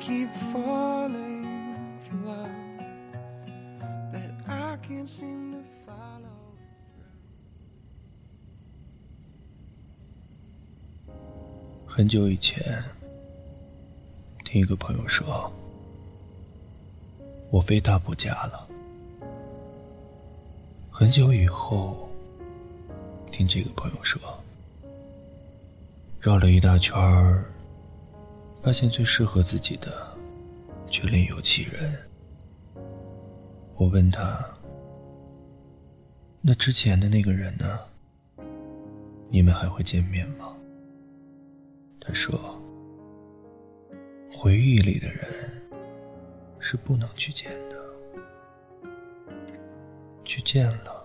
keep falling for love that I can't seem to follow. 很久以前，听一个朋友说。我非他不嫁了。很久以后，听这个朋友说，绕了一大圈儿，发现最适合自己的，却另有其人。我问他：“那之前的那个人呢？你们还会见面吗？”他说：“回忆里的人。”是不能去见的，去见了，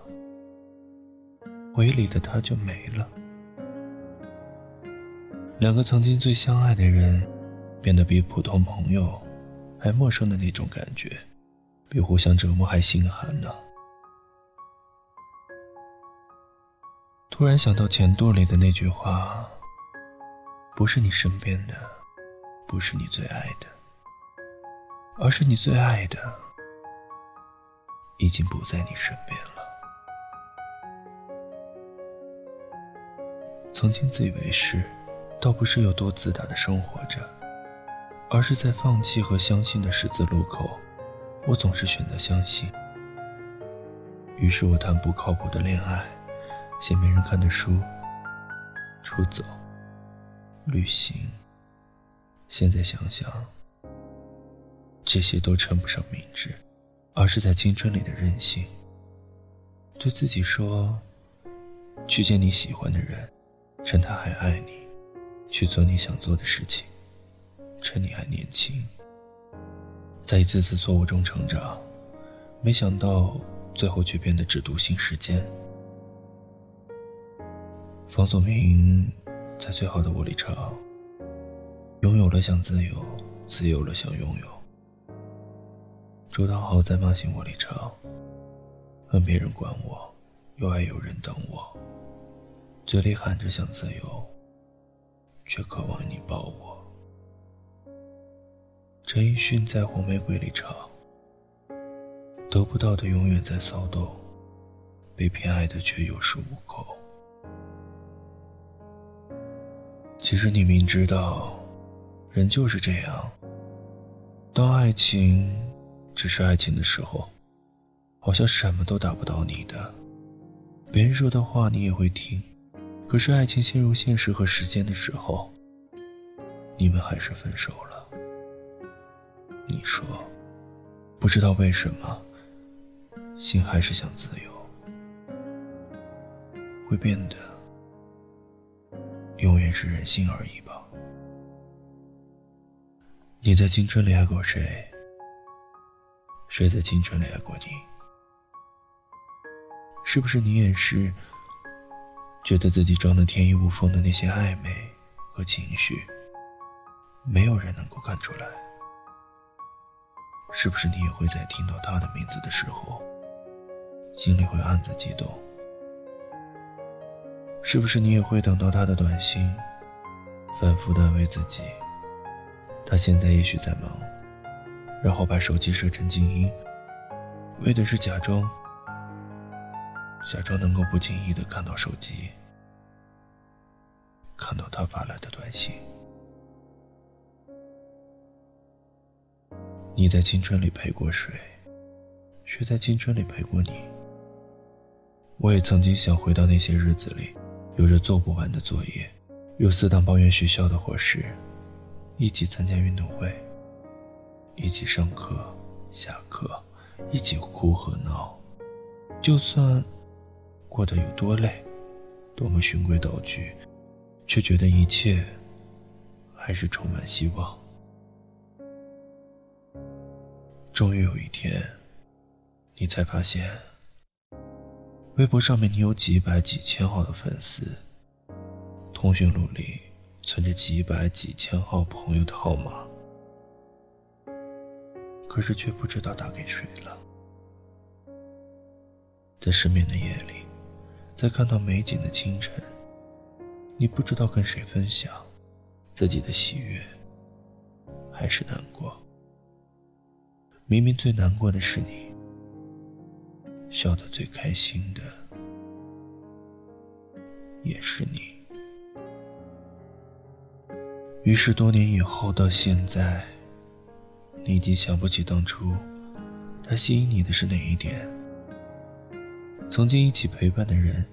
回忆里的他就没了。两个曾经最相爱的人，变得比普通朋友还陌生的那种感觉，比互相折磨还心寒呢。突然想到钱肚里的那句话：“不是你身边的，不是你最爱的。”而是你最爱的，已经不在你身边了。曾经自以为是，倒不是有多自大的生活着，而是在放弃和相信的十字路口，我总是选择相信。于是我谈不靠谱的恋爱，写没人看的书，出走，旅行。现在想想。这些都称不上明智，而是在青春里的任性。对自己说：“去见你喜欢的人，趁他还爱你；去做你想做的事情，趁你还年轻。”在一次次错误中成长，没想到最后却变得只独行世间。方佐明在最好的我里唱：“拥有了想自由，自由了想拥有。”周汤豪在《骂醒我》里唱：“恨别人管我，又爱有人等我。嘴里喊着想自由，却渴望你抱我。”陈奕迅在《红玫瑰》里唱：“得不到的永远在骚动，被偏爱的却有恃无恐。”其实你明知道，人就是这样，当爱情。只是爱情的时候，好像什么都打不到你的。别人说的话你也会听，可是爱情陷入现实和时间的时候，你们还是分手了。你说，不知道为什么，心还是想自由，会变得永远是任性而已吧？你在青春里爱过谁？谁在青春里爱过你？是不是你也是觉得自己装的天衣无缝的那些暧昧和情绪，没有人能够看出来？是不是你也会在听到他的名字的时候，心里会暗自激动？是不是你也会等到他的短信，反复的安慰自己，他现在也许在忙？然后把手机设成静音，为的是假装，假装能够不经意的看到手机，看到他发来的短信。你在青春里陪过谁，谁在青春里陪过你？我也曾经想回到那些日子里，有着做不完的作业，有死党抱怨学校的伙食，一起参加运动会。一起上课、下课，一起哭和闹。就算过得有多累，多么循规蹈矩，却觉得一切还是充满希望。终于有一天，你才发现，微博上面你有几百几千号的粉丝，通讯录里存着几百几千号朋友的号码，可是却不知道打给谁了。在失眠的夜里，在看到美景的清晨，你不知道跟谁分享自己的喜悦，还是难过。明明最难过的是你，笑得最开心的也是你。于是多年以后到现在，你已经想不起当初他吸引你的是哪一点。曾经一起陪伴的人，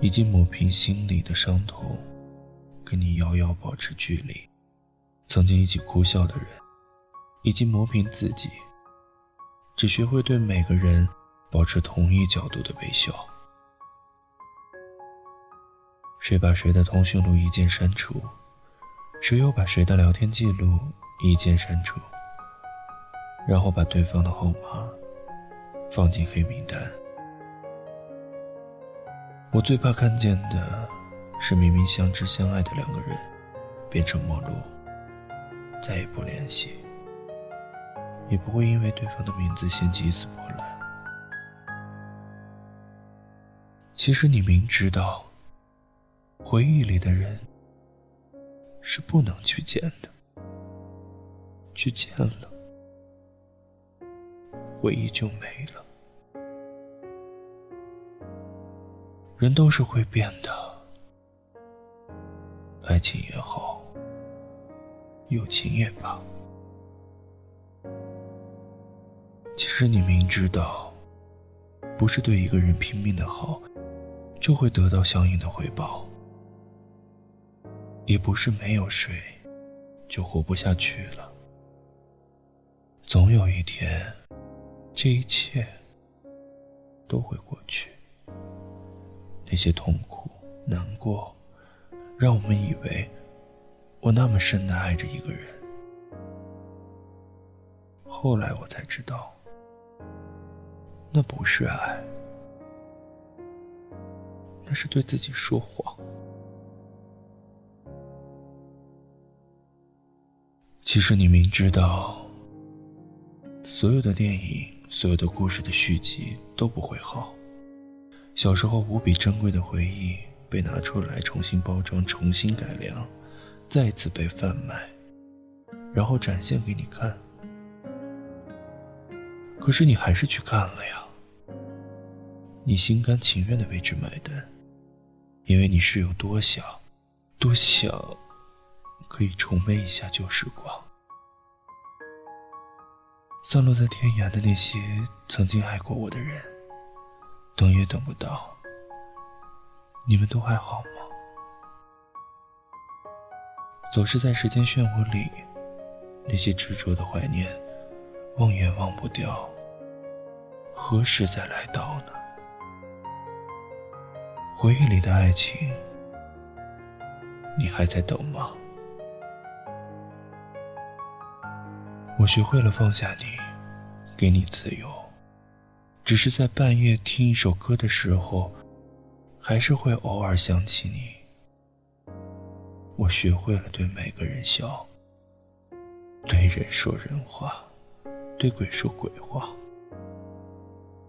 已经抹平心里的伤痛，跟你遥遥保持距离；曾经一起哭笑的人，已经磨平自己。只学会对每个人保持同一角度的微笑。谁把谁的通讯录一键删除？谁又把谁的聊天记录一键删除？然后把对方的号码放进黑名单。我最怕看见的是，明明相知相爱的两个人变成陌路，再也不联系。也不会因为对方的名字掀起一丝波澜。其实你明知道，回忆里的人是不能去见的，去见了，回忆就没了。人都是会变的，爱情也好，友情也罢。其实你明知道，不是对一个人拼命的好，就会得到相应的回报；也不是没有谁，就活不下去了。总有一天，这一切都会过去。那些痛苦、难过，让我们以为我那么深的爱着一个人。后来我才知道。那不是爱，那是对自己说谎。其实你明知道，所有的电影、所有的故事的续集都不会好。小时候无比珍贵的回忆被拿出来重新包装、重新改良，再次被贩卖，然后展现给你看。可是你还是去看了呀，你心甘情愿的为之买单，因为你是有多想，多想，可以重温一下旧时光，散落在天涯的那些曾经爱过我的人，等也等不到，你们都还好吗？总是在时间漩涡里，那些执着的怀念，忘也忘不掉。何时再来到呢？回忆里的爱情，你还在等吗？我学会了放下你，给你自由，只是在半夜听一首歌的时候，还是会偶尔想起你。我学会了对每个人笑，对人说人话，对鬼说鬼话。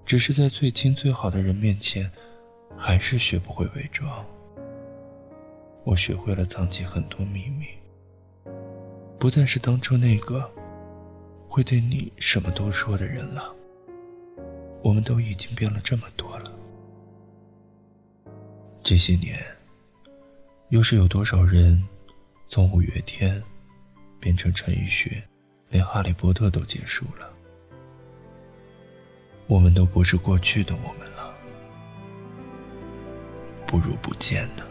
只是在最亲最好的人面前，还是学不会伪装。我学会了藏起很多秘密，不再是当初那个会对你什么都说的人了。我们都已经变了这么多了。这些年，又是有多少人从五月天变成陈奕迅，连哈利波特都结束了？我们都不是过去的我们了，不如不见呢。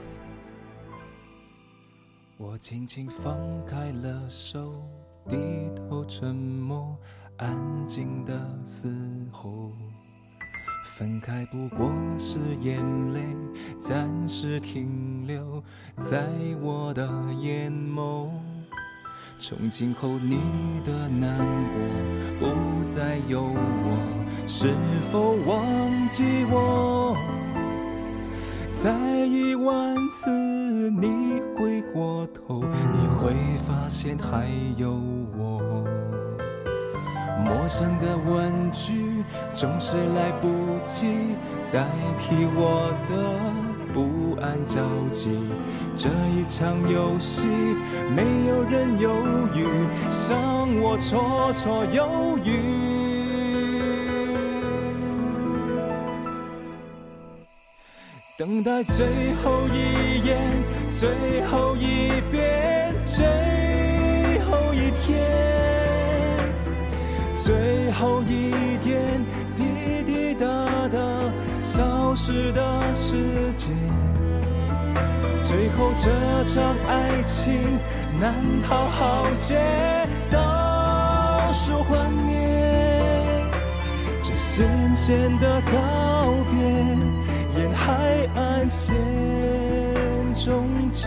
我轻轻放开了手，低头沉默，安静的嘶吼。分开不过是眼泪暂时停留在我的眼眸，从今后你的难过不再有我，是否忘记我？再一万次你回过头，你会发现还有我。陌生的问句总是来不及代替我的不安着急。这一场游戏，没有人犹豫，像我绰绰有余。等待最后一眼，最后一遍，最后一天，最后一点时的世界。最后这场爱情难逃浩劫，倒数幻灭，这咸咸的告别。沿海岸线终结。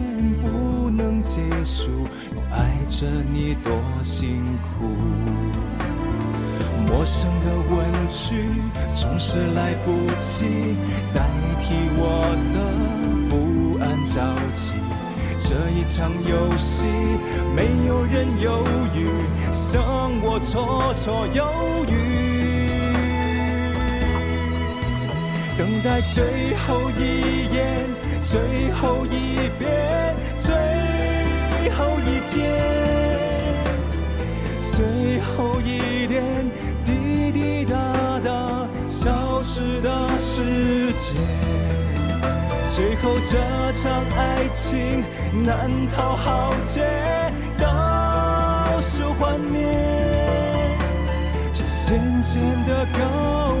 结束，我爱着你多辛苦。陌生的问句总是来不及代替我的不安着急。这一场游戏，没有人犹豫，像我绰绰有余。等待最后一眼，最后一遍，最最后一天，最后一点。滴滴答答消失的时间，最后这场爱情难逃浩劫，倒数幻灭，这渐渐的告